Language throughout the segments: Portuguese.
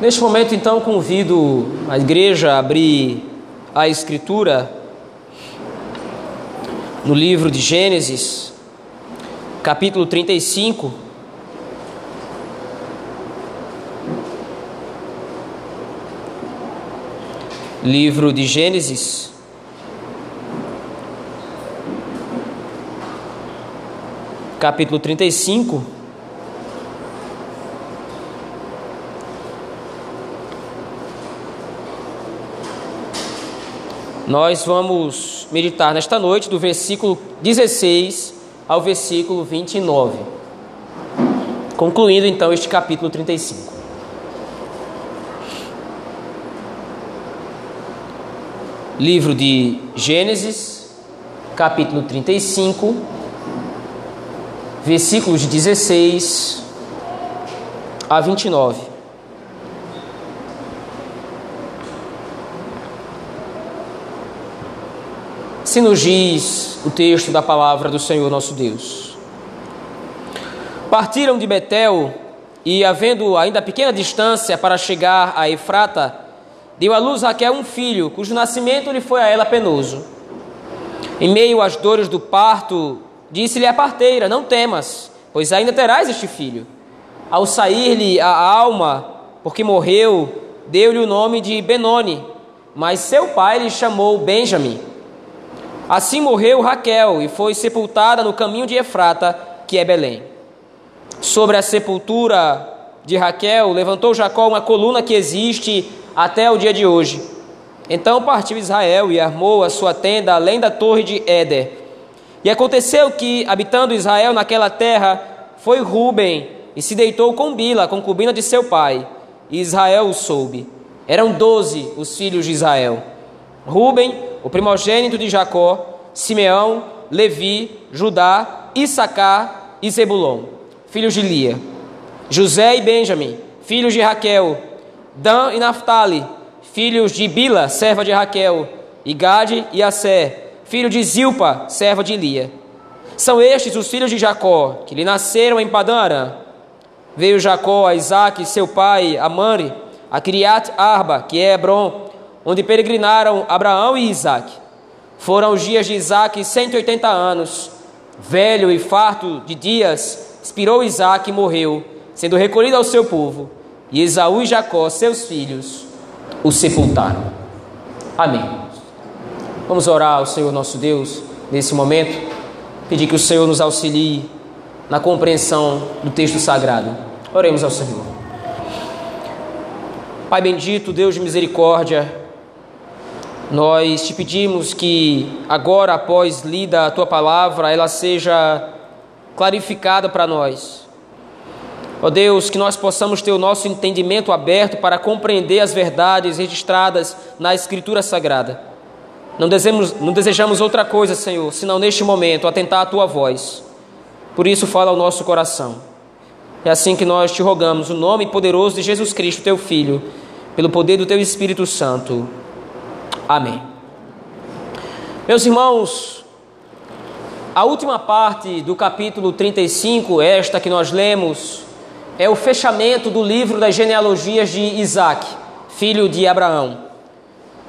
Neste momento, então, convido a igreja a abrir a Escritura no livro de Gênesis, capítulo 35. Livro de Gênesis, capítulo 35. Nós vamos meditar nesta noite do versículo 16 ao versículo 29, concluindo então este capítulo 35. Livro de Gênesis, capítulo 35, versículos de 16 a 29. Se nos diz o texto da palavra do Senhor nosso Deus. Partiram de Betel e, havendo ainda pequena distância para chegar a Efrata, deu à luz Raquel um filho, cujo nascimento lhe foi a ela penoso. Em meio às dores do parto, disse-lhe a parteira: Não temas, pois ainda terás este filho. Ao sair-lhe a alma, porque morreu, deu-lhe o nome de Benoni, mas seu pai lhe chamou Benjamim. Assim morreu Raquel e foi sepultada no caminho de Efrata, que é Belém. Sobre a sepultura de Raquel, levantou Jacó uma coluna que existe até o dia de hoje. Então partiu Israel e armou a sua tenda além da torre de Éder. E aconteceu que, habitando Israel naquela terra, foi Ruben e se deitou com Bila, concubina de seu pai. E Israel o soube. Eram doze os filhos de Israel. Ruben, o primogênito de Jacó, Simeão, Levi, Judá, Issacar e Zebulon, filhos de Lia. José e Benjamim, filhos de Raquel. Dan e Naphtali, filhos de Bila, serva de Raquel. E Gade e Assé, filho de Zilpa, serva de Lia. São estes os filhos de Jacó, que lhe nasceram em Padã. Veio Jacó a Isaac, seu pai, a Mani, a Criat Arba, que é Hebron, onde peregrinaram Abraão e Isaac. Foram os dias de Isaac 180 anos. Velho e farto de dias, expirou Isaac e morreu, sendo recolhido ao seu povo. E Esaú e Jacó, seus filhos, o sepultaram. Amém. Vamos orar ao Senhor nosso Deus nesse momento, pedir que o Senhor nos auxilie na compreensão do texto sagrado. Oremos ao Senhor. Pai bendito, Deus de misericórdia, nós te pedimos que agora, após lida a tua palavra, ela seja clarificada para nós. Ó Deus, que nós possamos ter o nosso entendimento aberto para compreender as verdades registradas na Escritura Sagrada. Não desejamos, não desejamos outra coisa, Senhor, senão neste momento atentar a tua voz. Por isso, fala ao nosso coração. É assim que nós te rogamos, o nome poderoso de Jesus Cristo, teu Filho, pelo poder do teu Espírito Santo. Amém. Meus irmãos, a última parte do capítulo 35, esta que nós lemos, é o fechamento do livro das genealogias de Isaac, filho de Abraão.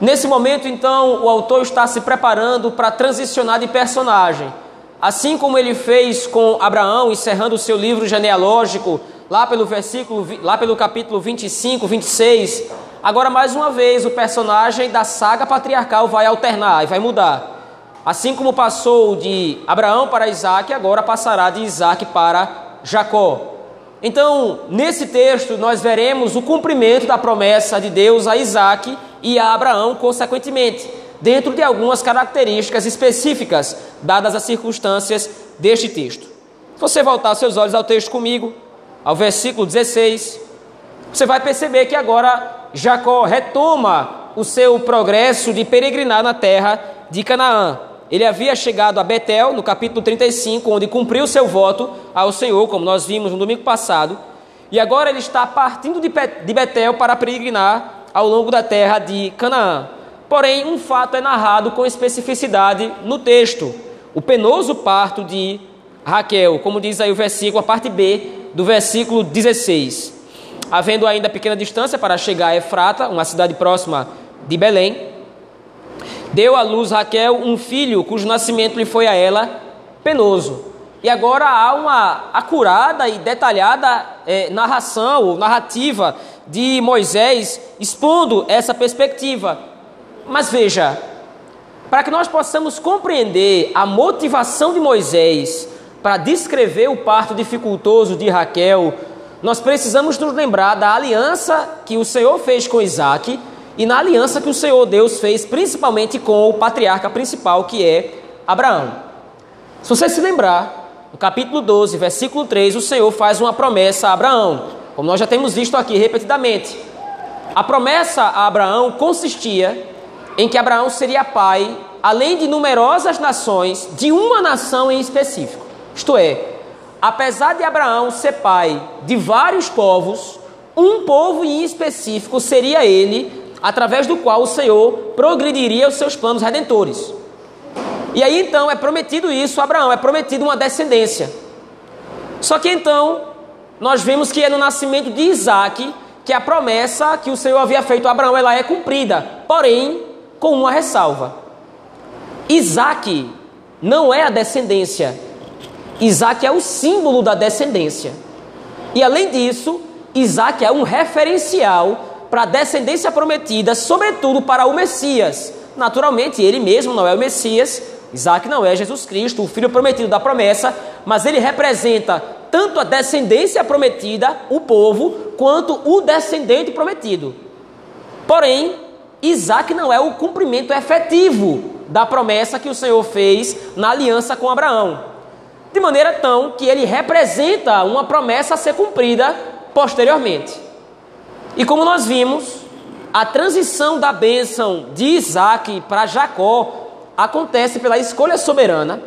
Nesse momento, então, o autor está se preparando para transicionar de personagem. Assim como ele fez com Abraão, encerrando o seu livro genealógico, lá pelo versículo, lá pelo capítulo 25, 26, agora mais uma vez o personagem da saga patriarcal vai alternar e vai mudar. Assim como passou de Abraão para Isaac, agora passará de Isaac para Jacó. Então, nesse texto, nós veremos o cumprimento da promessa de Deus a Isaac e a Abraão, consequentemente, dentro de algumas características específicas, dadas as circunstâncias deste texto. Se você voltar seus olhos ao texto comigo, ao versículo 16, você vai perceber que agora Jacó retoma o seu progresso de peregrinar na terra de Canaã. Ele havia chegado a Betel, no capítulo 35, onde cumpriu seu voto ao Senhor, como nós vimos no domingo passado, e agora ele está partindo de Betel para peregrinar ao longo da terra de Canaã. Porém, um fato é narrado com especificidade no texto: o penoso parto de Raquel, como diz aí o versículo, a parte B do versículo 16. Havendo ainda pequena distância para chegar a Efrata, uma cidade próxima de Belém, deu à luz Raquel um filho cujo nascimento lhe foi a ela penoso. E agora há uma acurada e detalhada é, narração narrativa de Moisés expondo essa perspectiva. Mas veja, para que nós possamos compreender a motivação de Moisés para descrever o parto dificultoso de Raquel, nós precisamos nos lembrar da aliança que o Senhor fez com Isaac e na aliança que o Senhor Deus fez principalmente com o patriarca principal, que é Abraão. Se você se lembrar, no capítulo 12, versículo 3, o Senhor faz uma promessa a Abraão, como nós já temos visto aqui repetidamente. A promessa a Abraão consistia em que Abraão seria pai, além de numerosas nações, de uma nação em específico. Isto é, apesar de Abraão ser pai de vários povos, um povo em específico seria ele através do qual o Senhor progrediria os seus planos redentores. E aí então é prometido isso a Abraão, é prometido uma descendência. Só que então nós vemos que é no nascimento de Isaac que a promessa que o Senhor havia feito a Abraão ela é cumprida, porém com uma ressalva. Isaac não é a descendência, Isaac é o símbolo da descendência. E além disso, Isaac é um referencial para a descendência prometida, sobretudo para o Messias. Naturalmente, ele mesmo não é o Messias, Isaac não é Jesus Cristo, o filho prometido da promessa, mas ele representa tanto a descendência prometida, o povo, quanto o descendente prometido. Porém, Isaac não é o cumprimento efetivo da promessa que o Senhor fez na aliança com Abraão. De maneira tão que ele representa uma promessa a ser cumprida posteriormente. E como nós vimos, a transição da bênção de Isaac para Jacó acontece pela escolha soberana.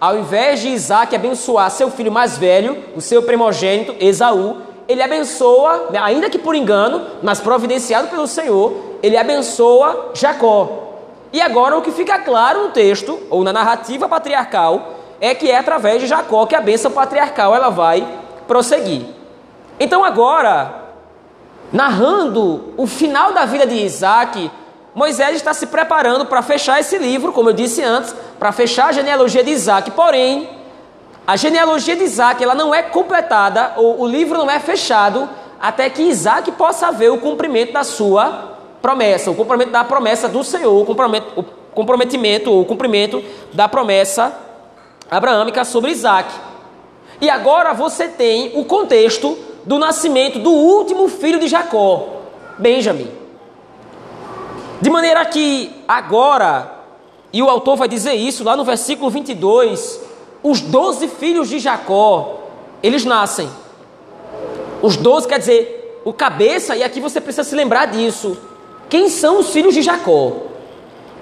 Ao invés de Isaac abençoar seu filho mais velho, o seu primogênito, Esaú, ele abençoa, ainda que por engano, mas providenciado pelo Senhor, ele abençoa Jacó. E agora o que fica claro no texto, ou na narrativa patriarcal, é que é através de Jacó que a bênção patriarcal ela vai prosseguir. Então agora, narrando o final da vida de Isaac, Moisés está se preparando para fechar esse livro, como eu disse antes, para fechar a genealogia de Isaac. Porém, a genealogia de Isaac ela não é completada, ou o livro não é fechado, até que Isaac possa ver o cumprimento da sua promessa, o cumprimento da promessa do Senhor, o comprometimento, ou o cumprimento da promessa abraâmica sobre Isaac. E agora você tem o contexto do nascimento do último filho de Jacó, Benjamim. De maneira que agora, e o autor vai dizer isso lá no versículo 22, os doze filhos de Jacó, eles nascem. Os doze quer dizer o cabeça, e aqui você precisa se lembrar disso. Quem são os filhos de Jacó?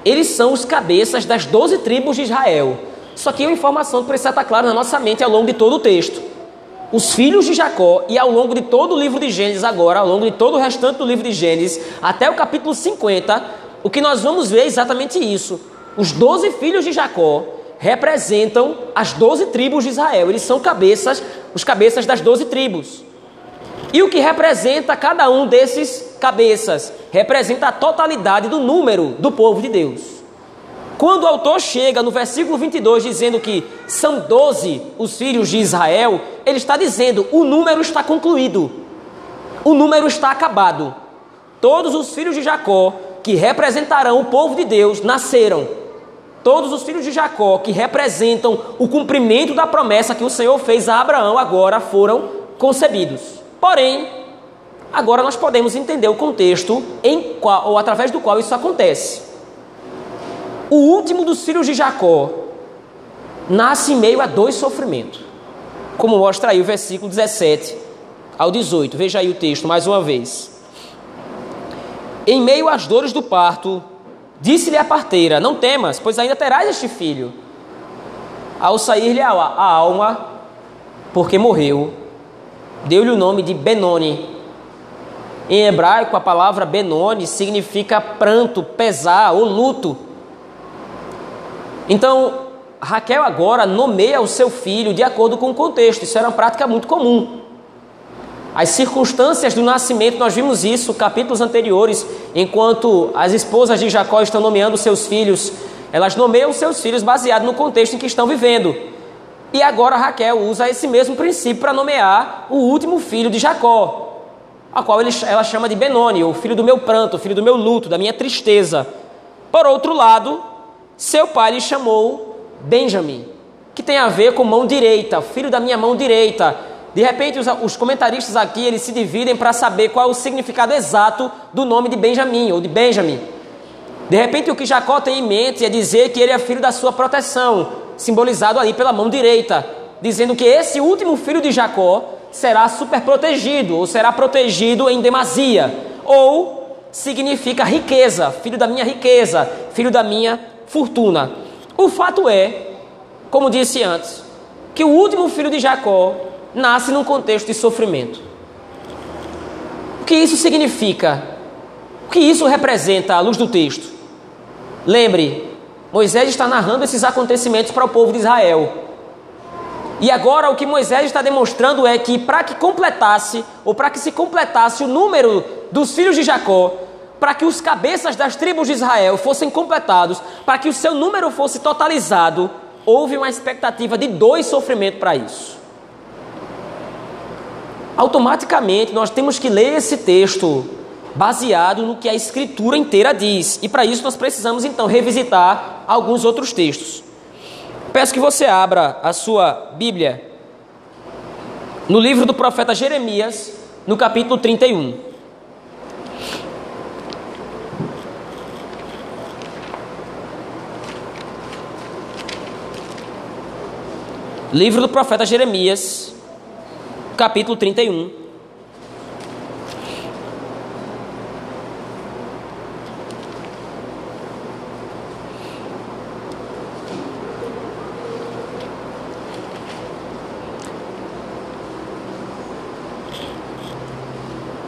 Eles são os cabeças das doze tribos de Israel. Só que é uma informação que precisa estar clara na nossa mente ao longo de todo o texto os filhos de Jacó, e ao longo de todo o livro de Gênesis, agora, ao longo de todo o restante do livro de Gênesis, até o capítulo 50, o que nós vamos ver é exatamente isso. Os doze filhos de Jacó representam as doze tribos de Israel. Eles são cabeças, os cabeças das doze tribos. E o que representa cada um desses cabeças? Representa a totalidade do número do povo de Deus. Quando o autor chega no versículo 22 dizendo que são doze os filhos de Israel, ele está dizendo o número está concluído, o número está acabado. Todos os filhos de Jacó que representarão o povo de Deus nasceram. Todos os filhos de Jacó que representam o cumprimento da promessa que o Senhor fez a Abraão agora foram concebidos. Porém, agora nós podemos entender o contexto em qual, ou através do qual isso acontece. O último dos filhos de Jacó nasce em meio a dois sofrimentos, como mostra aí o versículo 17 ao 18. Veja aí o texto mais uma vez. Em meio às dores do parto, disse-lhe a parteira: Não temas, pois ainda terás este filho. Ao sair-lhe a alma, porque morreu, deu-lhe o nome de Benoni. Em hebraico, a palavra Benoni significa pranto, pesar ou luto. Então, Raquel agora nomeia o seu filho de acordo com o contexto. Isso era uma prática muito comum. As circunstâncias do nascimento, nós vimos isso capítulos anteriores, enquanto as esposas de Jacó estão nomeando seus filhos, elas nomeiam seus filhos baseado no contexto em que estão vivendo. E agora Raquel usa esse mesmo princípio para nomear o último filho de Jacó, a qual ela chama de Benoni, o filho do meu pranto, o filho do meu luto, da minha tristeza. Por outro lado, seu pai lhe chamou Benjamim, que tem a ver com mão direita, filho da minha mão direita. De repente, os, os comentaristas aqui eles se dividem para saber qual é o significado exato do nome de Benjamim ou de Benjamim. De repente, o que Jacó tem em mente é dizer que ele é filho da sua proteção, simbolizado ali pela mão direita, dizendo que esse último filho de Jacó será super protegido, ou será protegido em demasia, ou significa riqueza, filho da minha riqueza, filho da minha fortuna. O fato é, como disse antes, que o último filho de Jacó nasce num contexto de sofrimento. O que isso significa? O que isso representa à luz do texto? Lembre, Moisés está narrando esses acontecimentos para o povo de Israel. E agora o que Moisés está demonstrando é que para que completasse, ou para que se completasse o número dos filhos de Jacó, para que os cabeças das tribos de Israel fossem completados, para que o seu número fosse totalizado, houve uma expectativa de dois sofrimentos para isso. Automaticamente nós temos que ler esse texto baseado no que a escritura inteira diz. E para isso nós precisamos então revisitar alguns outros textos. Peço que você abra a sua Bíblia no livro do profeta Jeremias, no capítulo 31. Livro do profeta Jeremias, capítulo 31.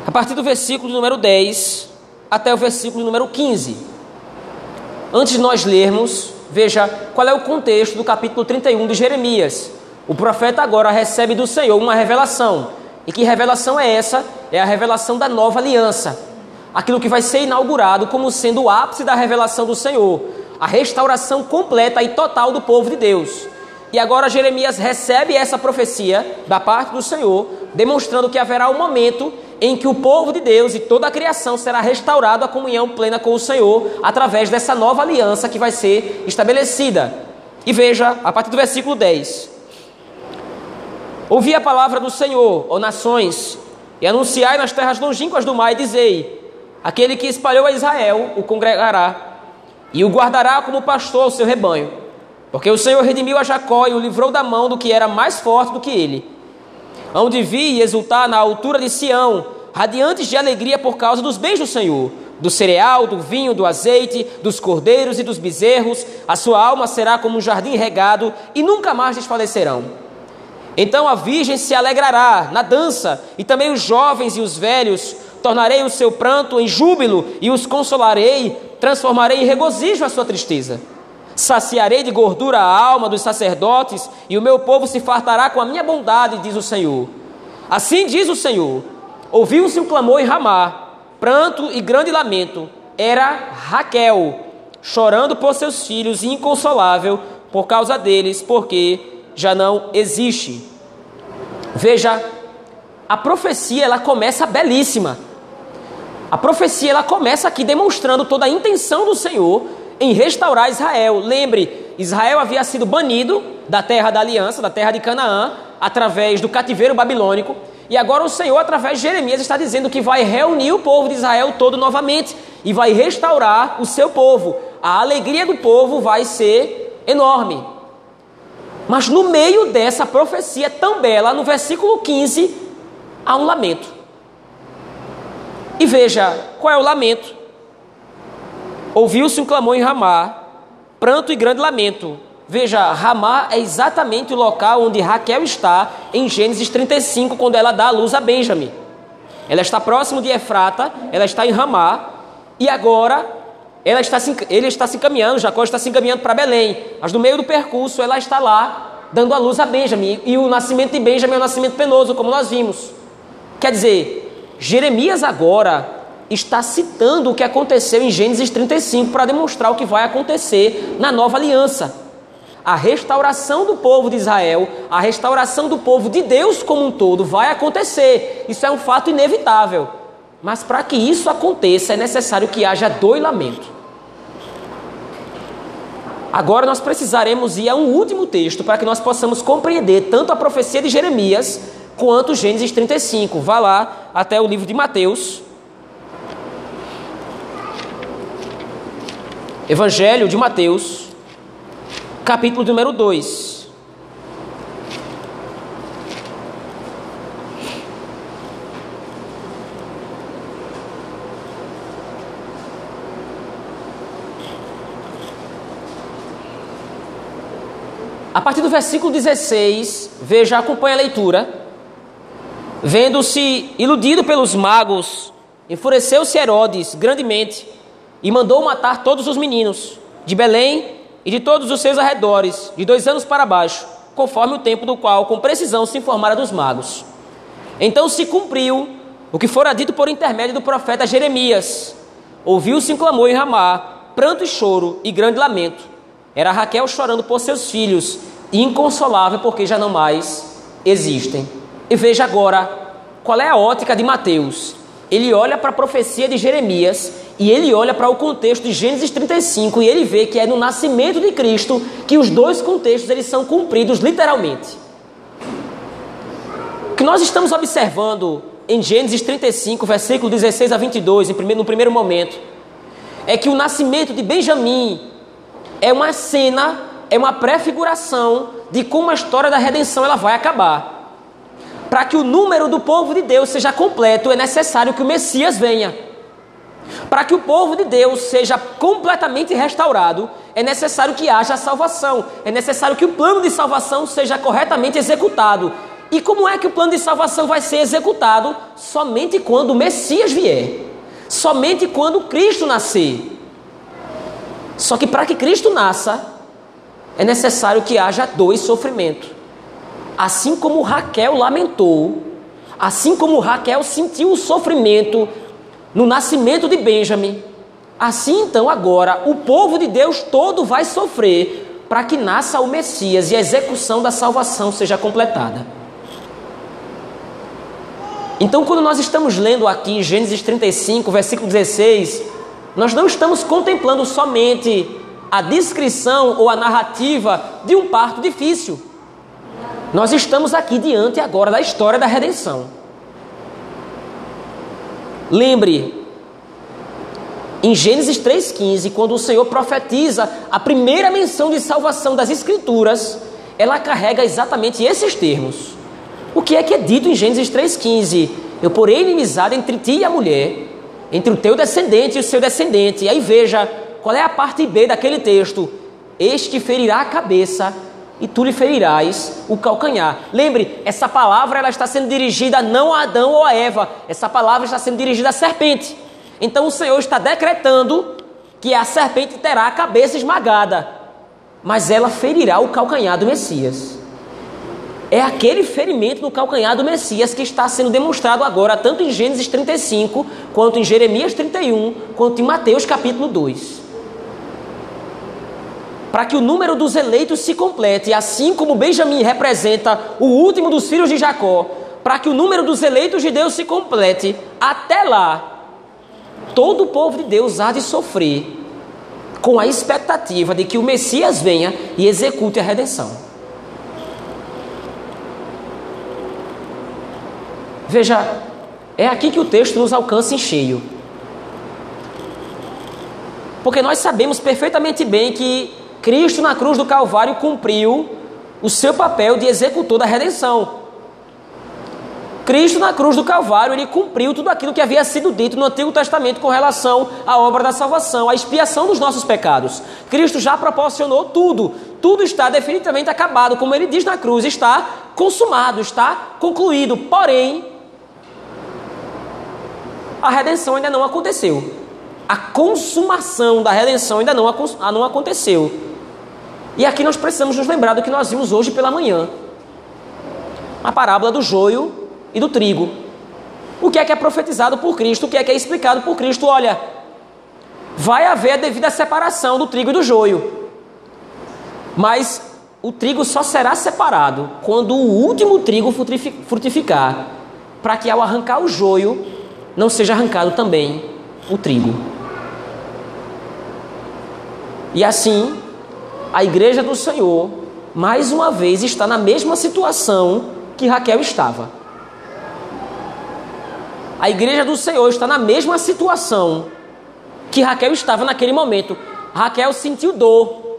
a partir do versículo número 10 até o versículo número 15. Antes de nós lermos, veja qual é o contexto do capítulo 31 de Jeremias. O profeta agora recebe do Senhor uma revelação. E que revelação é essa? É a revelação da nova aliança. Aquilo que vai ser inaugurado como sendo o ápice da revelação do Senhor. A restauração completa e total do povo de Deus. E agora Jeremias recebe essa profecia da parte do Senhor, demonstrando que haverá um momento em que o povo de Deus e toda a criação será restaurado à comunhão plena com o Senhor através dessa nova aliança que vai ser estabelecida. E veja, a partir do versículo 10: Ouvi a palavra do Senhor, ó nações, e anunciai nas terras longínquas do mar, e dizei: Aquele que espalhou a Israel o congregará, e o guardará como pastor ao seu rebanho. Porque o Senhor redimiu a Jacó e o livrou da mão do que era mais forte do que ele onde vi exultar na altura de Sião, radiantes de alegria por causa dos bens do Senhor, do cereal, do vinho, do azeite, dos cordeiros e dos bezerros, a sua alma será como um jardim regado e nunca mais desfalecerão. Então a virgem se alegrará na dança, e também os jovens e os velhos, tornarei o seu pranto em júbilo e os consolarei, transformarei em regozijo a sua tristeza. Saciarei de gordura a alma dos sacerdotes, e o meu povo se fartará com a minha bondade, diz o Senhor. Assim diz o Senhor: Ouviu-se um clamor em Ramá, pranto e grande lamento. Era Raquel, chorando por seus filhos e inconsolável por causa deles, porque já não existe. Veja, a profecia ela começa belíssima. A profecia ela começa aqui demonstrando toda a intenção do Senhor em restaurar Israel. Lembre, Israel havia sido banido da terra da aliança, da terra de Canaã, através do cativeiro babilônico. E agora o Senhor, através de Jeremias, está dizendo que vai reunir o povo de Israel todo novamente e vai restaurar o seu povo. A alegria do povo vai ser enorme. Mas no meio dessa profecia tão bela, no versículo 15, há um lamento. E veja, qual é o lamento? Ouviu-se um clamor em Ramá, pranto e grande lamento. Veja, Ramá é exatamente o local onde Raquel está em Gênesis 35, quando ela dá a luz a Benjamim. Ela está próximo de Efrata, ela está em Ramá, e agora ela está se, ele está se encaminhando, Jacó está se encaminhando para Belém. Mas no meio do percurso ela está lá dando a luz a Benjamim. E o nascimento de Benjamim é um nascimento penoso, como nós vimos. Quer dizer, Jeremias agora está citando o que aconteceu em Gênesis 35 para demonstrar o que vai acontecer na nova aliança. A restauração do povo de Israel, a restauração do povo de Deus como um todo vai acontecer. Isso é um fato inevitável. Mas para que isso aconteça é necessário que haja doilamento. Agora nós precisaremos ir a um último texto para que nós possamos compreender tanto a profecia de Jeremias quanto Gênesis 35. Vá lá até o livro de Mateus. Evangelho de Mateus, capítulo número 2. A partir do versículo 16, veja, acompanha a leitura. Vendo-se iludido pelos magos, enfureceu-se Herodes grandemente e mandou matar todos os meninos de Belém e de todos os seus arredores, de dois anos para baixo, conforme o tempo do qual, com precisão, se informara dos magos. Então se cumpriu o que fora dito por intermédio do profeta Jeremias. Ouviu-se um clamor em Ramá, pranto e choro e grande lamento. Era Raquel chorando por seus filhos, inconsolável porque já não mais existem. E veja agora qual é a ótica de Mateus. Ele olha para a profecia de Jeremias e ele olha para o contexto de Gênesis 35 e ele vê que é no nascimento de Cristo que os dois contextos eles são cumpridos literalmente. O que nós estamos observando em Gênesis 35, versículo 16 a 22, no primeiro momento, é que o nascimento de Benjamim é uma cena, é uma prefiguração de como a história da redenção ela vai acabar. Para que o número do povo de Deus seja completo, é necessário que o Messias venha. Para que o povo de Deus seja completamente restaurado, é necessário que haja salvação, é necessário que o plano de salvação seja corretamente executado. E como é que o plano de salvação vai ser executado? Somente quando o Messias vier, somente quando Cristo nascer. Só que para que Cristo nasça, é necessário que haja dois sofrimentos. Assim como Raquel lamentou, assim como Raquel sentiu o sofrimento no nascimento de Benjamim, assim então agora o povo de Deus todo vai sofrer para que nasça o Messias e a execução da salvação seja completada. Então, quando nós estamos lendo aqui Gênesis 35, versículo 16, nós não estamos contemplando somente a descrição ou a narrativa de um parto difícil. Nós estamos aqui diante agora da história da redenção. Lembre, em Gênesis 3,15, quando o Senhor profetiza a primeira menção de salvação das Escrituras, ela carrega exatamente esses termos. O que é que é dito em Gênesis 3,15? Eu porei inimizade entre ti e a mulher, entre o teu descendente e o seu descendente. E aí veja qual é a parte B daquele texto: Este ferirá a cabeça e tu lhe ferirás o calcanhar. Lembre, essa palavra ela está sendo dirigida não a Adão ou a Eva, essa palavra está sendo dirigida à serpente. Então o Senhor está decretando que a serpente terá a cabeça esmagada, mas ela ferirá o calcanhar do Messias é aquele ferimento no calcanhar do Messias que está sendo demonstrado agora, tanto em Gênesis 35, quanto em Jeremias 31, quanto em Mateus capítulo 2. Para que o número dos eleitos se complete, assim como Benjamim representa o último dos filhos de Jacó, para que o número dos eleitos de Deus se complete, até lá, todo o povo de Deus há de sofrer com a expectativa de que o Messias venha e execute a redenção. Veja, é aqui que o texto nos alcança em cheio. Porque nós sabemos perfeitamente bem que Cristo na cruz do Calvário cumpriu o seu papel de executor da redenção. Cristo na cruz do Calvário, ele cumpriu tudo aquilo que havia sido dito no Antigo Testamento com relação à obra da salvação, à expiação dos nossos pecados. Cristo já proporcionou tudo. Tudo está definitivamente acabado, como ele diz na cruz, está consumado, está concluído. Porém, a redenção ainda não aconteceu. A consumação da redenção ainda não, não aconteceu. E aqui nós precisamos nos lembrar do que nós vimos hoje pela manhã. A parábola do joio e do trigo. O que é que é profetizado por Cristo? O que é que é explicado por Cristo? Olha, vai haver a devida separação do trigo e do joio. Mas o trigo só será separado quando o último trigo frutificar, para que ao arrancar o joio não seja arrancado também o trigo. E assim, a igreja do Senhor, mais uma vez, está na mesma situação que Raquel estava. A igreja do Senhor está na mesma situação que Raquel estava naquele momento. Raquel sentiu dor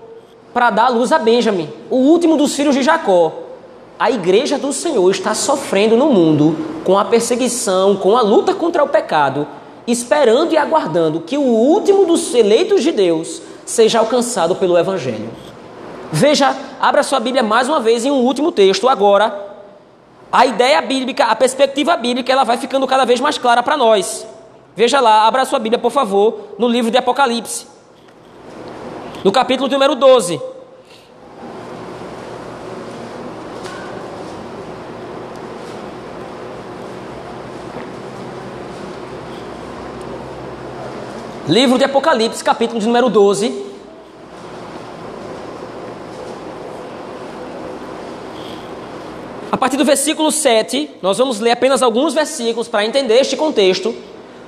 para dar luz a Benjamin, o último dos filhos de Jacó. A igreja do Senhor está sofrendo no mundo com a perseguição, com a luta contra o pecado, esperando e aguardando que o último dos eleitos de Deus seja alcançado pelo Evangelho. Veja, abra sua Bíblia mais uma vez em um último texto agora. A ideia bíblica, a perspectiva bíblica, ela vai ficando cada vez mais clara para nós. Veja lá, abra sua Bíblia, por favor, no livro de Apocalipse. No capítulo número 12. Livro de Apocalipse, capítulo de número 12. A partir do versículo 7, nós vamos ler apenas alguns versículos para entender este contexto.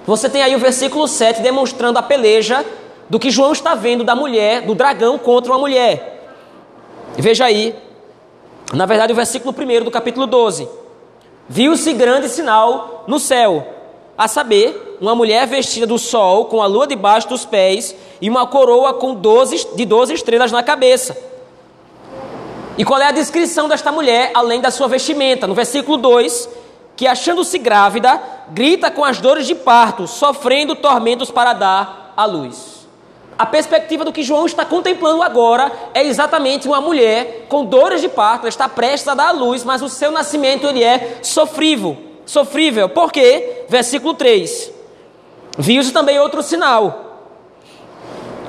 Você tem aí o versículo 7 demonstrando a peleja do que João está vendo da mulher, do dragão contra uma mulher. Veja aí, na verdade, o versículo 1 do capítulo 12. Viu-se grande sinal no céu, a saber, uma mulher vestida do sol, com a lua debaixo dos pés, e uma coroa com 12, de doze estrelas na cabeça. E qual é a descrição desta mulher, além da sua vestimenta? No versículo 2, que achando-se grávida, grita com as dores de parto, sofrendo tormentos para dar à luz. A perspectiva do que João está contemplando agora é exatamente uma mulher com dores de parto, ela está prestes a dar à luz, mas o seu nascimento ele é sofrível sofrível. Por quê? Versículo 3. Viu-se também outro sinal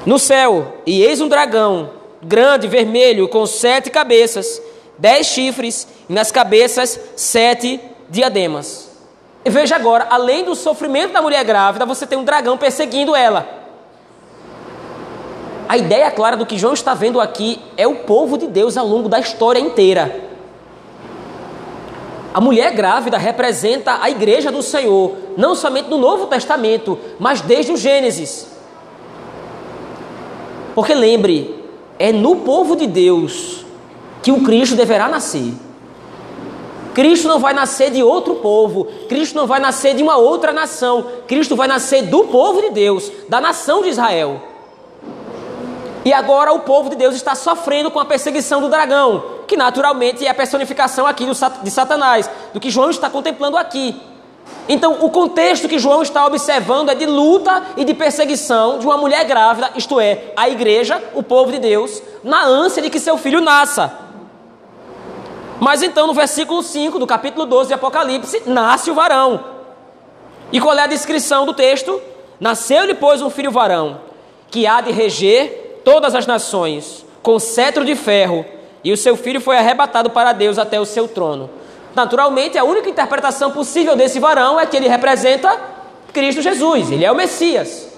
no céu, e eis um dragão, grande, vermelho, com sete cabeças, dez chifres, e nas cabeças sete diademas. E veja agora, além do sofrimento da mulher grávida, você tem um dragão perseguindo ela. A ideia clara do que João está vendo aqui é o povo de Deus ao longo da história inteira. A mulher grávida representa a igreja do Senhor, não somente no Novo Testamento, mas desde o Gênesis. Porque lembre, é no povo de Deus que o Cristo deverá nascer. Cristo não vai nascer de outro povo, Cristo não vai nascer de uma outra nação, Cristo vai nascer do povo de Deus, da nação de Israel. E agora o povo de Deus está sofrendo com a perseguição do dragão, que naturalmente é a personificação aqui de Satanás, do que João está contemplando aqui. Então, o contexto que João está observando é de luta e de perseguição de uma mulher grávida, isto é, a igreja, o povo de Deus, na ânsia de que seu filho nasça. Mas então, no versículo 5 do capítulo 12 de Apocalipse, nasce o varão. E qual é a descrição do texto? Nasceu-lhe, pois, um filho varão, que há de reger todas as nações com cetro de ferro, e o seu filho foi arrebatado para Deus até o seu trono. Naturalmente, a única interpretação possível desse varão é que ele representa Cristo Jesus, ele é o Messias.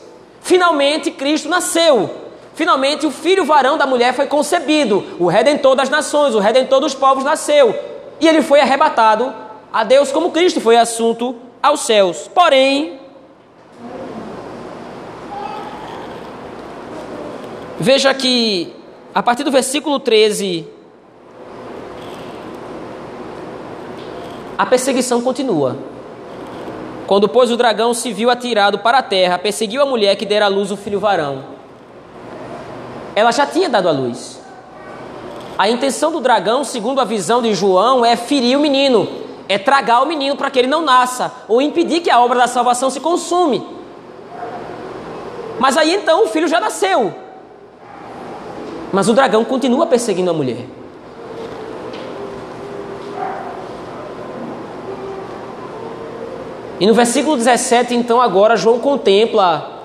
Finalmente, Cristo nasceu. Finalmente, o filho varão da mulher foi concebido. O redentor das nações, o redentor dos povos nasceu. E ele foi arrebatado a Deus como Cristo foi assunto aos céus. Porém, Veja que a partir do versículo 13, a perseguição continua. Quando, pois, o dragão se viu atirado para a terra, perseguiu a mulher que dera à luz o filho varão. Ela já tinha dado à luz. A intenção do dragão, segundo a visão de João, é ferir o menino, é tragar o menino para que ele não nasça, ou impedir que a obra da salvação se consume. Mas aí então o filho já nasceu. Mas o dragão continua perseguindo a mulher. E no versículo 17, então, agora João contempla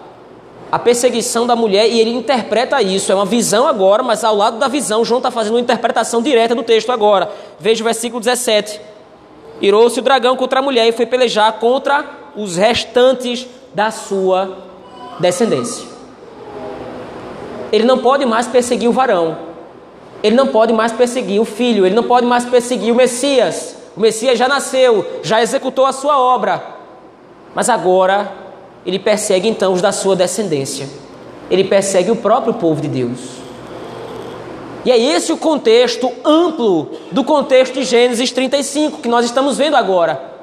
a perseguição da mulher e ele interpreta isso. É uma visão agora, mas ao lado da visão, João está fazendo uma interpretação direta do texto agora. Veja o versículo 17. Irou-se o dragão contra a mulher e foi pelejar contra os restantes da sua descendência. Ele não pode mais perseguir o varão. Ele não pode mais perseguir o filho. Ele não pode mais perseguir o Messias. O Messias já nasceu, já executou a sua obra. Mas agora ele persegue então os da sua descendência. Ele persegue o próprio povo de Deus. E é esse o contexto amplo do contexto de Gênesis 35 que nós estamos vendo agora.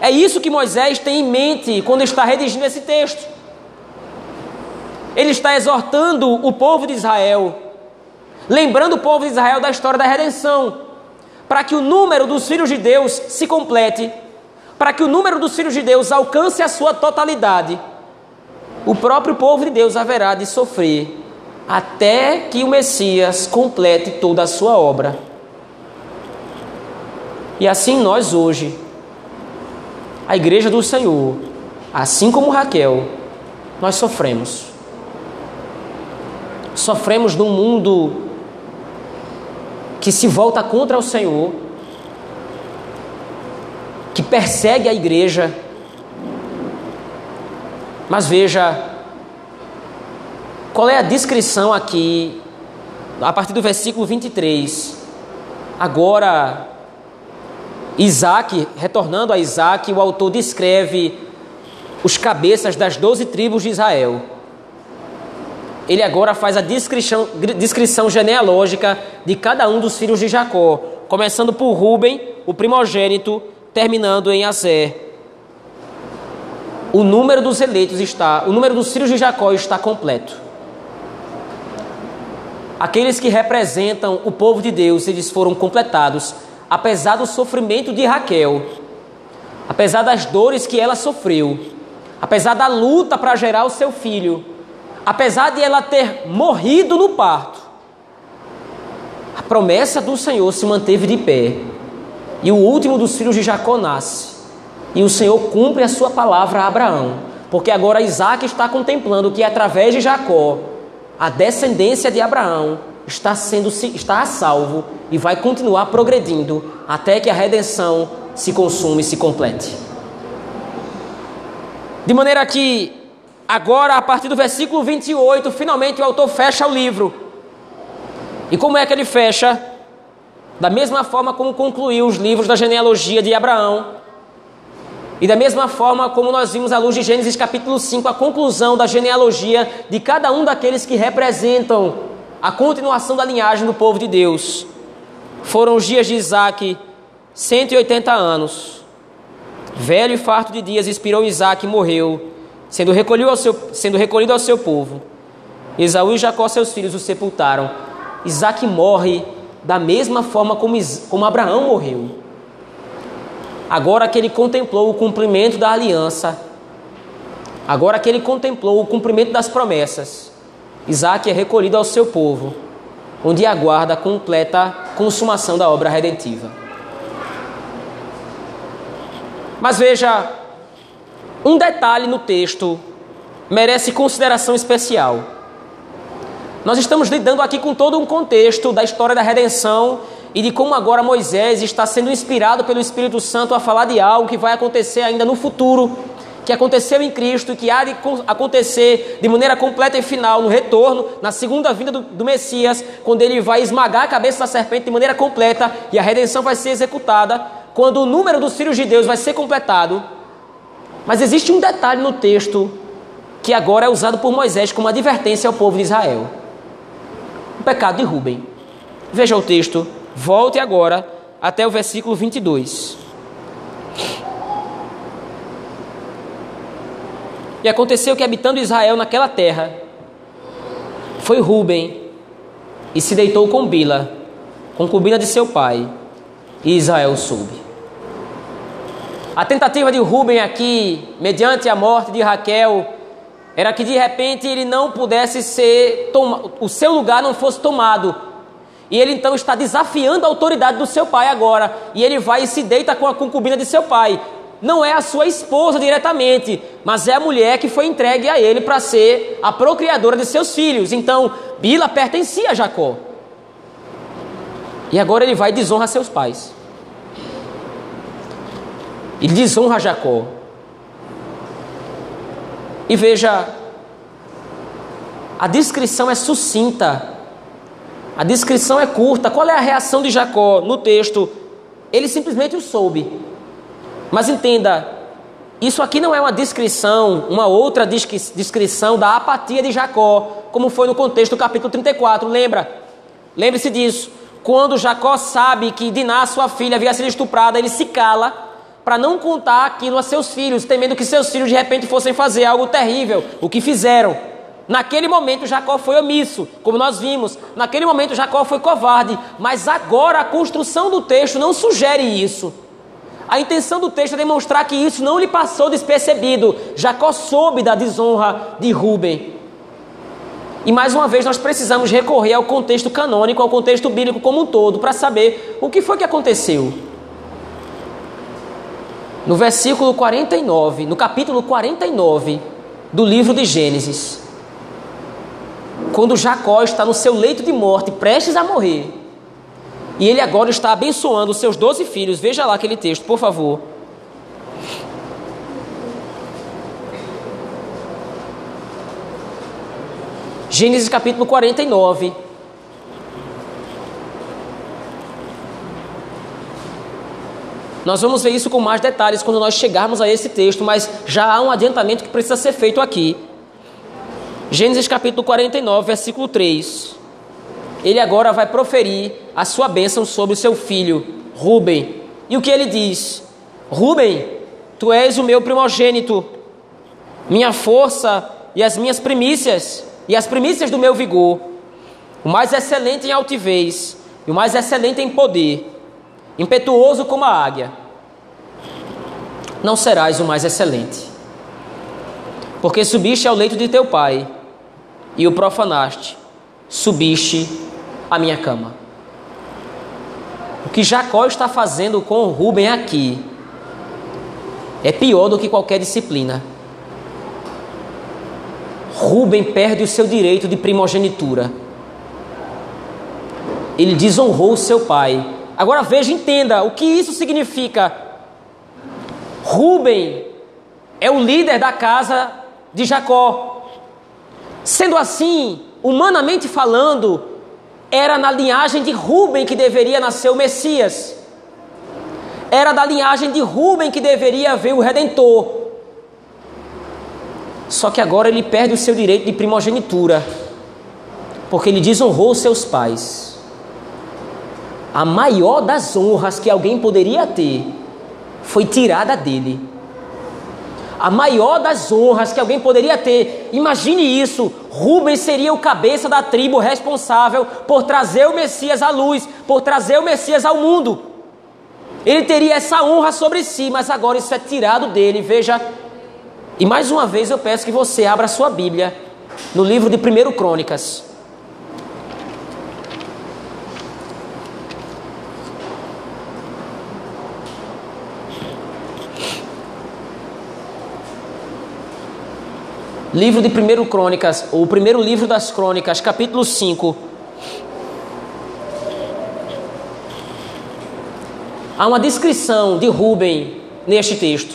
É isso que Moisés tem em mente quando está redigindo esse texto. Ele está exortando o povo de Israel, lembrando o povo de Israel da história da redenção, para que o número dos filhos de Deus se complete, para que o número dos filhos de Deus alcance a sua totalidade. O próprio povo de Deus haverá de sofrer até que o Messias complete toda a sua obra. E assim nós hoje, a igreja do Senhor, assim como Raquel, nós sofremos. Sofremos num mundo que se volta contra o Senhor, que persegue a igreja. Mas veja, qual é a descrição aqui, a partir do versículo 23? Agora, Isaac, retornando a Isaac, o autor descreve os cabeças das doze tribos de Israel. Ele agora faz a descrição, descrição genealógica de cada um dos filhos de Jacó, começando por Ruben, o primogênito, terminando em Azer. O número dos eleitos está, o número dos filhos de Jacó está completo. Aqueles que representam o povo de Deus, eles foram completados, apesar do sofrimento de Raquel, apesar das dores que ela sofreu, apesar da luta para gerar o seu filho, apesar de ela ter morrido no parto. A promessa do Senhor se manteve de pé, e o último dos filhos de Jacó nasce, e o Senhor cumpre a sua palavra a Abraão, porque agora Isaac está contemplando que através de Jacó a descendência de Abraão está sendo está a salvo e vai continuar progredindo até que a redenção se consume e se complete. De maneira que agora a partir do versículo 28, finalmente o autor fecha o livro. E como é que ele fecha? Da mesma forma como concluiu os livros da genealogia de Abraão, e da mesma forma como nós vimos à luz de Gênesis capítulo 5, a conclusão da genealogia de cada um daqueles que representam a continuação da linhagem do povo de Deus. Foram os dias de Isaac, 180 anos. Velho e farto de dias, expirou Isaac e morreu, sendo recolhido ao seu, sendo recolhido ao seu povo. Esaú e Jacó, seus filhos, o sepultaram. Isaac morre da mesma forma como, como Abraão morreu. Agora que ele contemplou o cumprimento da aliança, agora que ele contemplou o cumprimento das promessas, Isaac é recolhido ao seu povo, onde aguarda a completa consumação da obra redentiva. Mas veja, um detalhe no texto merece consideração especial. Nós estamos lidando aqui com todo um contexto da história da redenção e de como agora Moisés está sendo inspirado pelo Espírito Santo a falar de algo que vai acontecer ainda no futuro, que aconteceu em Cristo e que há de acontecer de maneira completa e final no retorno, na segunda vinda do, do Messias, quando ele vai esmagar a cabeça da serpente de maneira completa e a redenção vai ser executada, quando o número dos filhos de Deus vai ser completado. Mas existe um detalhe no texto que agora é usado por Moisés como advertência ao povo de Israel: o pecado de Rubem. Veja o texto Volte agora até o versículo 22. E aconteceu que, habitando Israel naquela terra, foi Ruben e se deitou com Bila, concubina de seu pai, e Israel soube. A tentativa de Ruben aqui, mediante a morte de Raquel, era que de repente ele não pudesse ser, o seu lugar não fosse tomado e ele então está desafiando a autoridade do seu pai agora. E ele vai e se deita com a concubina de seu pai. Não é a sua esposa diretamente, mas é a mulher que foi entregue a ele para ser a procriadora de seus filhos. Então, Bila pertencia a Jacó. E agora ele vai e desonra seus pais. Ele desonra Jacó. E veja, a descrição é sucinta, a descrição é curta. Qual é a reação de Jacó no texto? Ele simplesmente o soube. Mas entenda, isso aqui não é uma descrição, uma outra descrição da apatia de Jacó, como foi no contexto do capítulo 34. Lembra? Lembre-se disso. Quando Jacó sabe que Diná, sua filha, havia sido estuprada, ele se cala para não contar aquilo a seus filhos, temendo que seus filhos de repente fossem fazer algo terrível, o que fizeram. Naquele momento Jacó foi omisso, como nós vimos. Naquele momento Jacó foi covarde, mas agora a construção do texto não sugere isso. A intenção do texto é demonstrar que isso não lhe passou despercebido. Jacó soube da desonra de Ruben. E mais uma vez nós precisamos recorrer ao contexto canônico, ao contexto bíblico como um todo, para saber o que foi que aconteceu. No versículo 49, no capítulo 49 do livro de Gênesis, quando Jacó está no seu leito de morte, prestes a morrer, e ele agora está abençoando os seus doze filhos, veja lá aquele texto, por favor. Gênesis capítulo 49. Nós vamos ver isso com mais detalhes quando nós chegarmos a esse texto, mas já há um adiantamento que precisa ser feito aqui. Gênesis capítulo 49, versículo 3. Ele agora vai proferir a sua bênção sobre o seu filho, Ruben. E o que ele diz? Ruben, tu és o meu primogênito, minha força e as minhas primícias, e as primícias do meu vigor, o mais excelente em altivez e o mais excelente em poder impetuoso como a águia, não serás o mais excelente. Porque subiste ao leito de teu pai e o profanaste, subiste à minha cama. O que Jacó está fazendo com Rubem aqui é pior do que qualquer disciplina. Rubem perde o seu direito de primogenitura. Ele desonrou seu pai Agora veja, entenda o que isso significa. Ruben é o líder da casa de Jacó. Sendo assim, humanamente falando, era na linhagem de Ruben que deveria nascer o Messias. Era da linhagem de Ruben que deveria haver o Redentor. Só que agora ele perde o seu direito de primogenitura, porque ele desonrou seus pais a maior das honras que alguém poderia ter foi tirada dele. A maior das honras que alguém poderia ter, imagine isso: Rubens seria o cabeça da tribo responsável por trazer o Messias à luz, por trazer o Messias ao mundo. Ele teria essa honra sobre si, mas agora isso é tirado dele. Veja, e mais uma vez eu peço que você abra sua Bíblia no livro de 1 Crônicas. Livro de 1 Crônicas, o primeiro livro das Crônicas, capítulo 5. Há uma descrição de Rubem neste texto.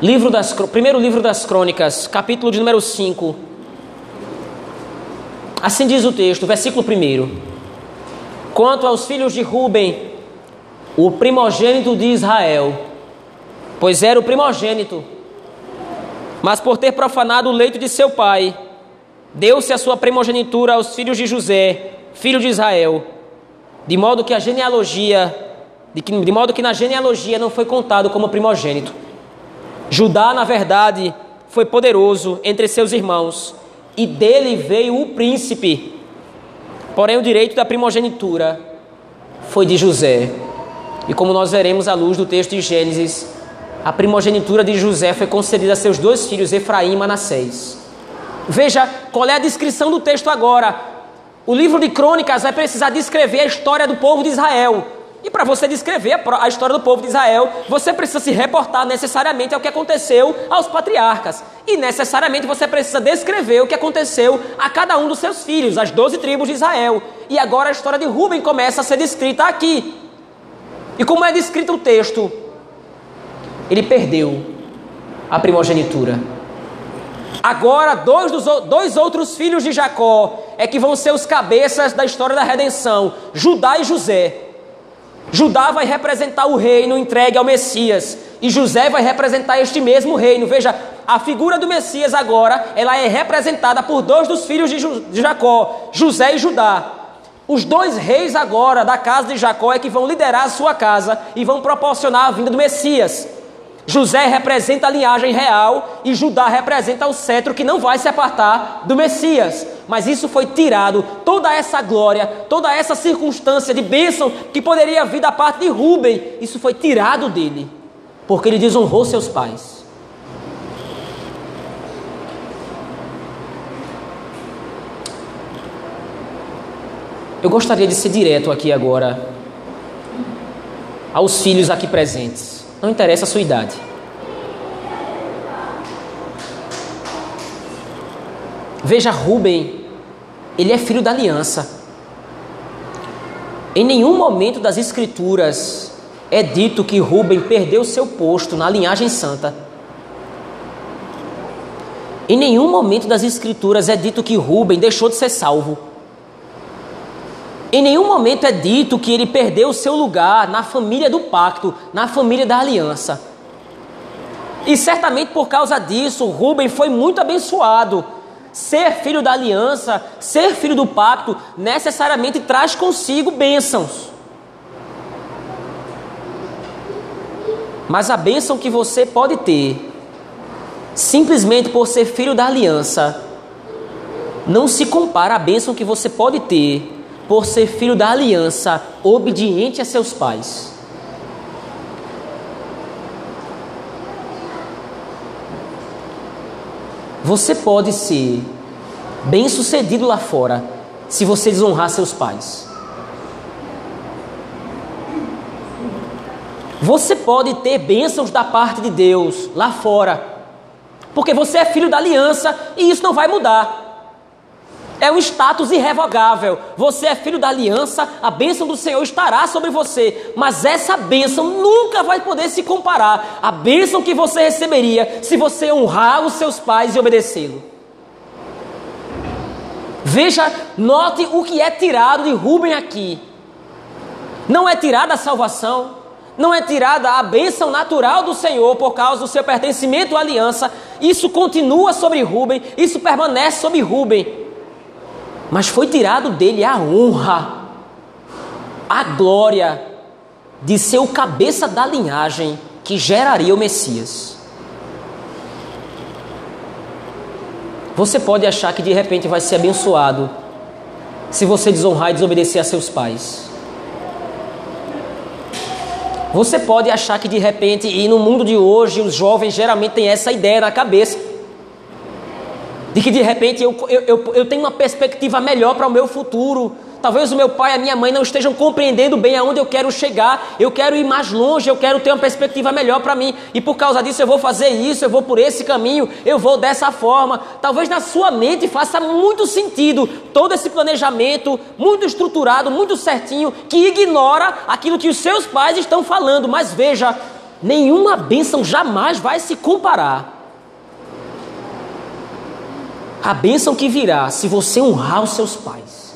Livro das, primeiro livro das Crônicas, capítulo de número 5. Assim diz o texto, versículo 1. Quanto aos filhos de Ruben, o primogênito de Israel, pois era o primogênito, mas por ter profanado o leito de seu pai, deu-se a sua primogenitura aos filhos de José, filho de Israel, de modo que a genealogia, de, que, de modo que na genealogia não foi contado como primogênito. Judá, na verdade, foi poderoso entre seus irmãos, e dele veio o príncipe. Porém, o direito da primogenitura foi de José. E como nós veremos à luz do texto de Gênesis, a primogenitura de José foi concedida a seus dois filhos, Efraim e Manassés. Veja qual é a descrição do texto agora. O livro de Crônicas vai precisar descrever a história do povo de Israel. E para você descrever a história do povo de Israel, você precisa se reportar necessariamente ao que aconteceu aos patriarcas. E necessariamente você precisa descrever o que aconteceu a cada um dos seus filhos, as doze tribos de Israel. E agora a história de Rubem começa a ser descrita aqui. E como é descrito o texto? Ele perdeu a primogenitura. Agora, dois, dos, dois outros filhos de Jacó é que vão ser os cabeças da história da redenção: Judá e José. Judá vai representar o reino entregue ao Messias e José vai representar este mesmo reino. Veja, a figura do Messias agora, ela é representada por dois dos filhos de, de Jacó, José e Judá. Os dois reis agora da casa de Jacó é que vão liderar a sua casa e vão proporcionar a vinda do Messias. José representa a linhagem real e Judá representa o cetro que não vai se apartar do Messias. Mas isso foi tirado, toda essa glória, toda essa circunstância de bênção que poderia vir da parte de Rubem, isso foi tirado dele, porque ele desonrou seus pais. Eu gostaria de ser direto aqui agora aos filhos aqui presentes. Não interessa a sua idade. Veja Rubem, ele é filho da aliança. Em nenhum momento das escrituras é dito que Rubem perdeu seu posto na linhagem santa. Em nenhum momento das escrituras é dito que Rubem deixou de ser salvo. Em nenhum momento é dito que ele perdeu o seu lugar na família do pacto, na família da aliança. E certamente por causa disso, Rubem foi muito abençoado. Ser filho da aliança, ser filho do pacto, necessariamente traz consigo bênçãos. Mas a bênção que você pode ter, simplesmente por ser filho da aliança, não se compara à bênção que você pode ter por ser filho da aliança, obediente a seus pais. Você pode ser bem-sucedido lá fora se você desonrar seus pais. Você pode ter bênçãos da parte de Deus lá fora, porque você é filho da aliança e isso não vai mudar. É um status irrevogável. Você é filho da aliança, a bênção do Senhor estará sobre você. Mas essa bênção nunca vai poder se comparar à bênção que você receberia se você honrar os seus pais e obedecê-lo. Veja, note o que é tirado de Rubem aqui. Não é tirada a salvação, não é tirada a bênção natural do Senhor por causa do seu pertencimento à aliança. Isso continua sobre Rubem, isso permanece sobre Rubem mas foi tirado dele a honra, a glória de ser o cabeça da linhagem que geraria o Messias. Você pode achar que de repente vai ser abençoado se você desonrar e desobedecer a seus pais. Você pode achar que de repente, e no mundo de hoje, os jovens geralmente têm essa ideia na cabeça, de que de repente eu, eu, eu, eu tenho uma perspectiva melhor para o meu futuro. Talvez o meu pai e a minha mãe não estejam compreendendo bem aonde eu quero chegar. Eu quero ir mais longe, eu quero ter uma perspectiva melhor para mim. E por causa disso eu vou fazer isso, eu vou por esse caminho, eu vou dessa forma. Talvez na sua mente faça muito sentido todo esse planejamento, muito estruturado, muito certinho, que ignora aquilo que os seus pais estão falando. Mas veja, nenhuma bênção jamais vai se comparar a bênção que virá se você honrar os seus pais,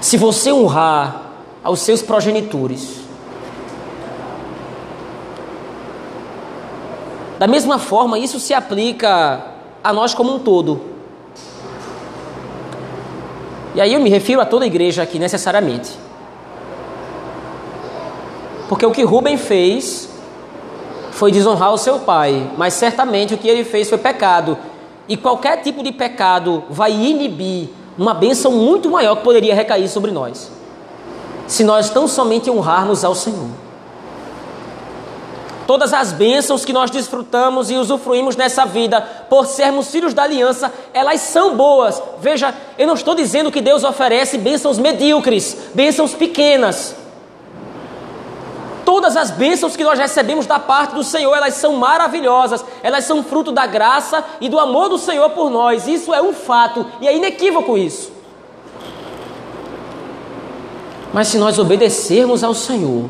se você honrar aos seus progenitores. Da mesma forma, isso se aplica a nós como um todo. E aí eu me refiro a toda a igreja aqui necessariamente. Porque o que Rubem fez foi desonrar o seu pai, mas certamente o que ele fez foi pecado. E qualquer tipo de pecado vai inibir uma bênção muito maior que poderia recair sobre nós, se nós tão somente honrarmos ao Senhor. Todas as bênçãos que nós desfrutamos e usufruímos nessa vida, por sermos filhos da aliança, elas são boas. Veja, eu não estou dizendo que Deus oferece bênçãos medíocres, bênçãos pequenas. Todas as bênçãos que nós recebemos da parte do Senhor, elas são maravilhosas, elas são fruto da graça e do amor do Senhor por nós. Isso é um fato e é inequívoco isso. Mas se nós obedecermos ao Senhor,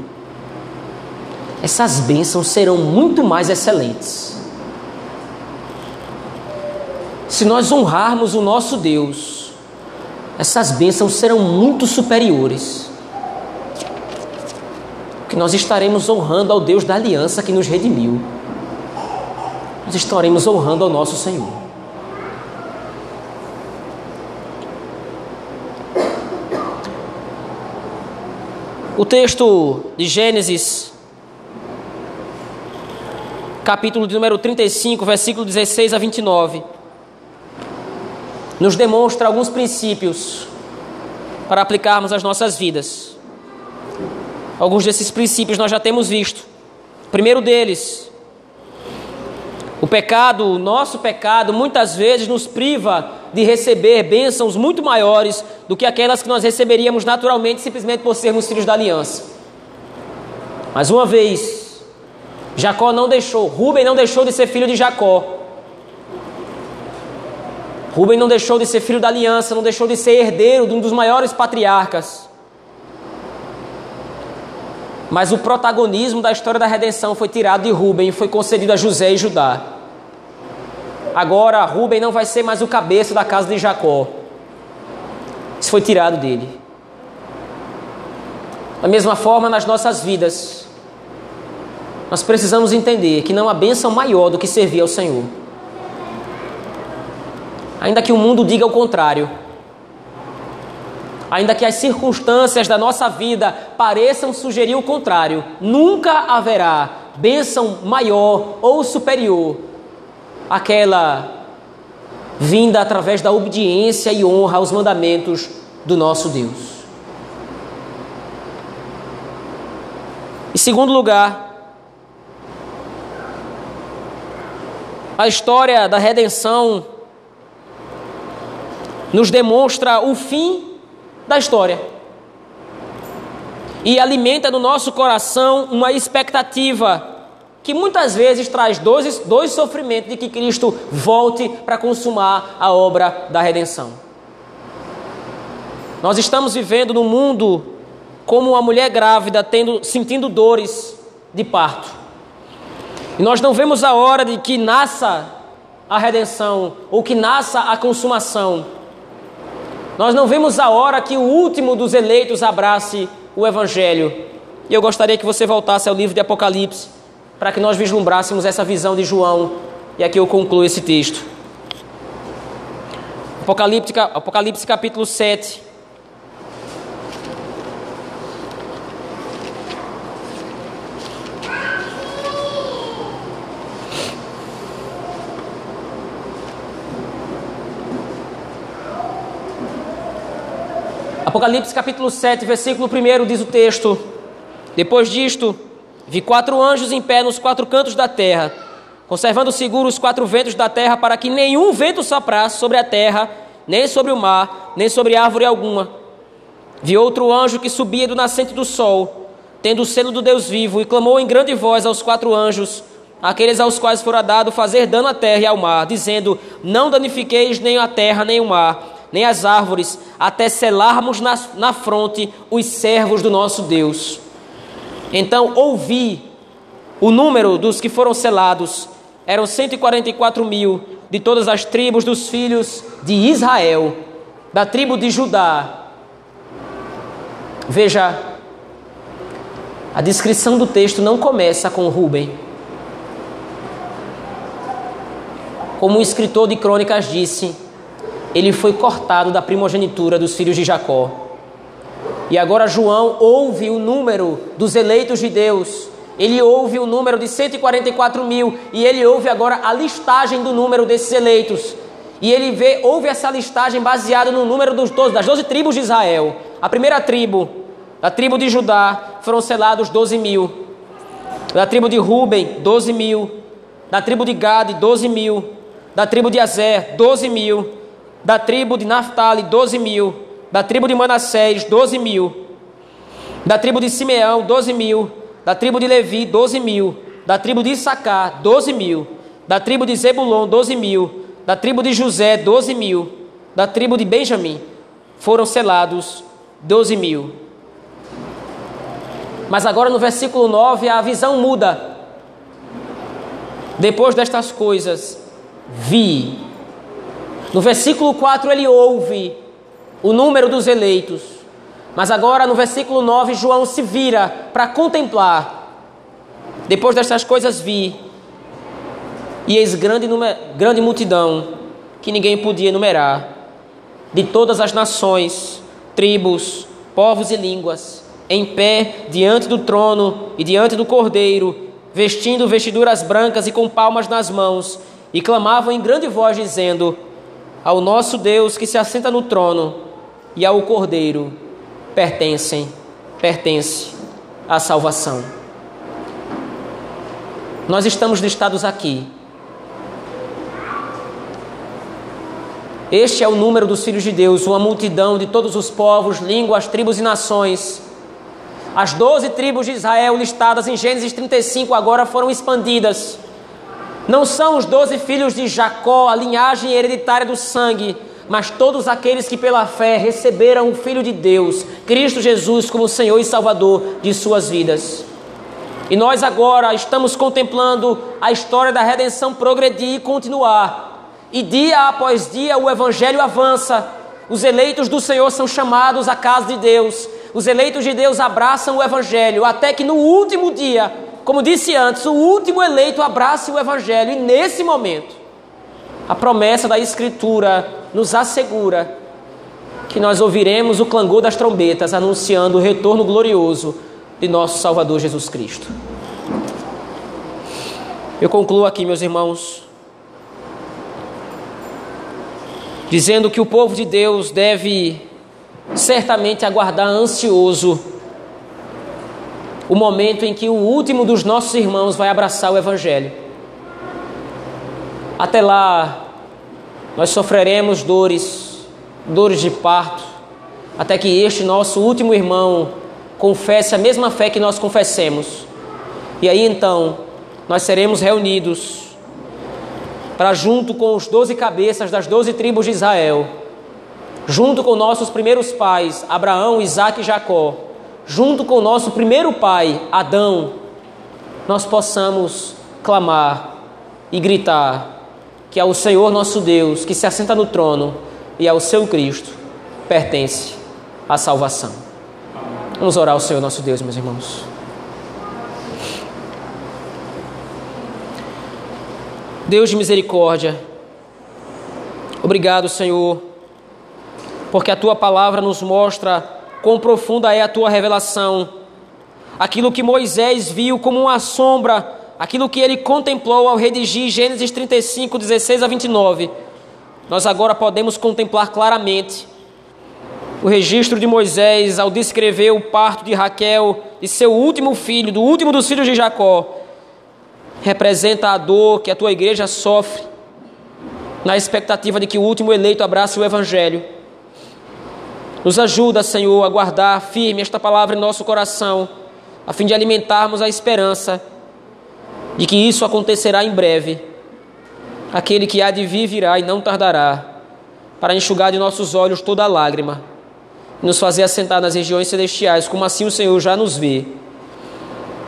essas bênçãos serão muito mais excelentes. Se nós honrarmos o nosso Deus, essas bênçãos serão muito superiores. Nós estaremos honrando ao Deus da aliança que nos redimiu. Nós estaremos honrando ao nosso Senhor. O texto de Gênesis, capítulo de número 35, versículo 16 a 29, nos demonstra alguns princípios para aplicarmos às nossas vidas. Alguns desses princípios nós já temos visto. Primeiro deles, o pecado, o nosso pecado, muitas vezes nos priva de receber bênçãos muito maiores do que aquelas que nós receberíamos naturalmente simplesmente por sermos filhos da aliança. Mais uma vez, Jacó não deixou, Rubem não deixou de ser filho de Jacó. Rubem não deixou de ser filho da aliança, não deixou de ser herdeiro de um dos maiores patriarcas. Mas o protagonismo da história da redenção foi tirado de Rubem e foi concedido a José e Judá. Agora Rubem não vai ser mais o cabeça da casa de Jacó. Isso foi tirado dele. Da mesma forma, nas nossas vidas, nós precisamos entender que não há bênção maior do que servir ao Senhor. Ainda que o mundo diga o contrário, ainda que as circunstâncias da nossa vida pareçam sugerir o contrário, nunca haverá bênção maior ou superior aquela vinda através da obediência e honra aos mandamentos do nosso Deus. Em segundo lugar, a história da redenção nos demonstra o fim da história e alimenta no nosso coração uma expectativa que muitas vezes traz dois, dois sofrimentos de que Cristo volte para consumar a obra da redenção. Nós estamos vivendo no mundo como uma mulher grávida tendo, sentindo dores de parto. E nós não vemos a hora de que nasça a redenção ou que nasça a consumação. Nós não vemos a hora que o último dos eleitos abrace o Evangelho. E eu gostaria que você voltasse ao livro de Apocalipse para que nós vislumbrássemos essa visão de João. E aqui eu concluo esse texto. Apocalipse, Apocalipse capítulo 7. Apocalipse capítulo 7, versículo 1 diz o texto: Depois disto, Vi quatro anjos em pé nos quatro cantos da terra, conservando seguros os quatro ventos da terra, para que nenhum vento soprasse sobre a terra, nem sobre o mar, nem sobre árvore alguma. Vi outro anjo que subia do nascente do sol, tendo o selo do Deus vivo, e clamou em grande voz aos quatro anjos, aqueles aos quais fora dado fazer dano à terra e ao mar, dizendo: Não danifiqueis nem a terra, nem o mar, nem as árvores, até selarmos na, na fronte os servos do nosso Deus. Então ouvi o número dos que foram selados, eram 144 mil de todas as tribos dos filhos de Israel, da tribo de Judá. Veja, a descrição do texto não começa com Rubem. Como o escritor de crônicas disse, ele foi cortado da primogenitura dos filhos de Jacó. E agora João ouve o número dos eleitos de Deus. Ele ouve o número de 144 mil e ele ouve agora a listagem do número desses eleitos. E ele vê, ouve essa listagem baseada no número dos 12, das 12 tribos de Israel. A primeira tribo, da tribo de Judá, foram selados 12 mil. Da tribo de Ruben, 12 mil. Da tribo de Gade, 12 mil. Da tribo de Azer, 12 mil. Da tribo de Naphtali, 12 mil da tribo de Manassés, 12 mil. Da tribo de Simeão, 12 mil. Da tribo de Levi, 12 mil. Da tribo de Issacar, 12 mil. Da tribo de Zebulon, 12 mil. Da tribo de José, 12 mil. Da tribo de Benjamim, foram selados 12 mil. Mas agora no versículo 9 a visão muda. Depois destas coisas, vi. No versículo 4 ele ouve o número dos eleitos. Mas agora no versículo 9 João se vira para contemplar. Depois destas coisas vi. E eis grande, grande multidão que ninguém podia enumerar, de todas as nações, tribos, povos e línguas, em pé diante do trono e diante do cordeiro, vestindo vestiduras brancas e com palmas nas mãos, e clamavam em grande voz, dizendo: Ao nosso Deus que se assenta no trono e ao cordeiro pertencem, pertence a salvação. Nós estamos listados aqui Este é o número dos filhos de Deus, uma multidão de todos os povos, línguas, tribos e nações. As doze tribos de Israel listadas em Gênesis 35 agora foram expandidas. Não são os doze filhos de Jacó, a linhagem hereditária do sangue, mas todos aqueles que pela fé receberam o Filho de Deus, Cristo Jesus, como Senhor e Salvador de suas vidas. E nós agora estamos contemplando a história da redenção progredir e continuar e dia após dia o evangelho avança. Os eleitos do Senhor são chamados à casa de Deus. Os eleitos de Deus abraçam o evangelho até que no último dia, como disse antes, o último eleito abrace o evangelho e nesse momento a promessa da escritura nos assegura que nós ouviremos o clangor das trombetas anunciando o retorno glorioso de nosso Salvador Jesus Cristo. Eu concluo aqui, meus irmãos, dizendo que o povo de Deus deve certamente aguardar ansioso o momento em que o último dos nossos irmãos vai abraçar o Evangelho. Até lá, nós sofreremos dores, dores de parto, até que este nosso último irmão confesse a mesma fé que nós confessemos. E aí então, nós seremos reunidos para junto com os doze cabeças das doze tribos de Israel, junto com nossos primeiros pais, Abraão, Isaac e Jacó, junto com o nosso primeiro pai, Adão, nós possamos clamar e gritar que ao Senhor nosso Deus, que se assenta no trono, e ao seu Cristo pertence a salvação. Vamos orar ao Senhor nosso Deus, meus irmãos. Deus de misericórdia, obrigado, Senhor, porque a tua palavra nos mostra quão profunda é a tua revelação. Aquilo que Moisés viu como uma sombra, aquilo que ele contemplou ao redigir Gênesis 35, 16 a 29, nós agora podemos contemplar claramente o registro de Moisés ao descrever o parto de Raquel e seu último filho, do último dos filhos de Jacó representa a dor que a tua igreja sofre, na expectativa de que o último eleito abrace o Evangelho. Nos ajuda, Senhor, a guardar firme esta palavra em nosso coração, a fim de alimentarmos a esperança de que isso acontecerá em breve. Aquele que há de vir virá e não tardará, para enxugar de nossos olhos toda lágrima e nos fazer assentar nas regiões celestiais, como assim o Senhor já nos vê.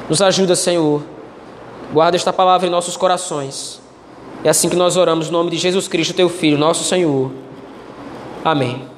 Nos ajuda, Senhor Guarda esta palavra em nossos corações. É assim que nós oramos no nome de Jesus Cristo, teu Filho, nosso Senhor. Amém.